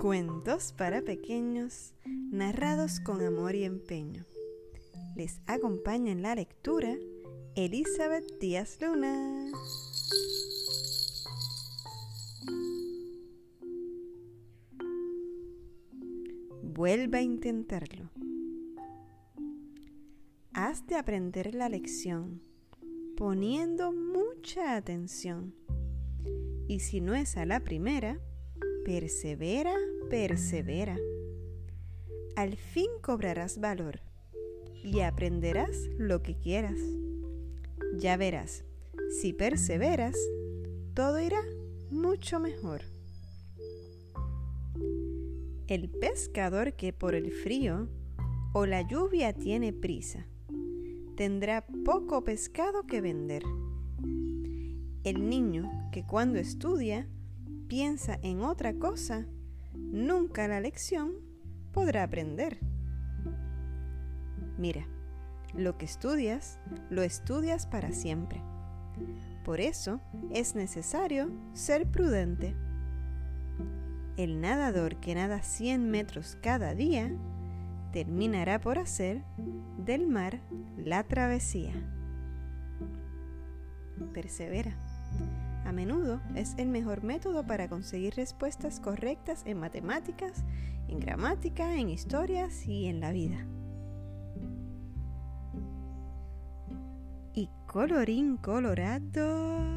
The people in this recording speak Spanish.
Cuentos para pequeños, narrados con amor y empeño. Les acompaña en la lectura Elizabeth Díaz Luna. Vuelva a intentarlo. Has de aprender la lección poniendo mucha atención. Y si no es a la primera, persevera, persevera. Al fin cobrarás valor y aprenderás lo que quieras. Ya verás, si perseveras, todo irá mucho mejor. El pescador que por el frío o la lluvia tiene prisa, tendrá poco pescado que vender. El niño que cuando estudia piensa en otra cosa, nunca la lección podrá aprender. Mira, lo que estudias, lo estudias para siempre. Por eso es necesario ser prudente. El nadador que nada 100 metros cada día terminará por hacer del mar la travesía. Persevera a menudo es el mejor método para conseguir respuestas correctas en matemáticas, en gramática, en historias y en la vida. Y colorín colorado.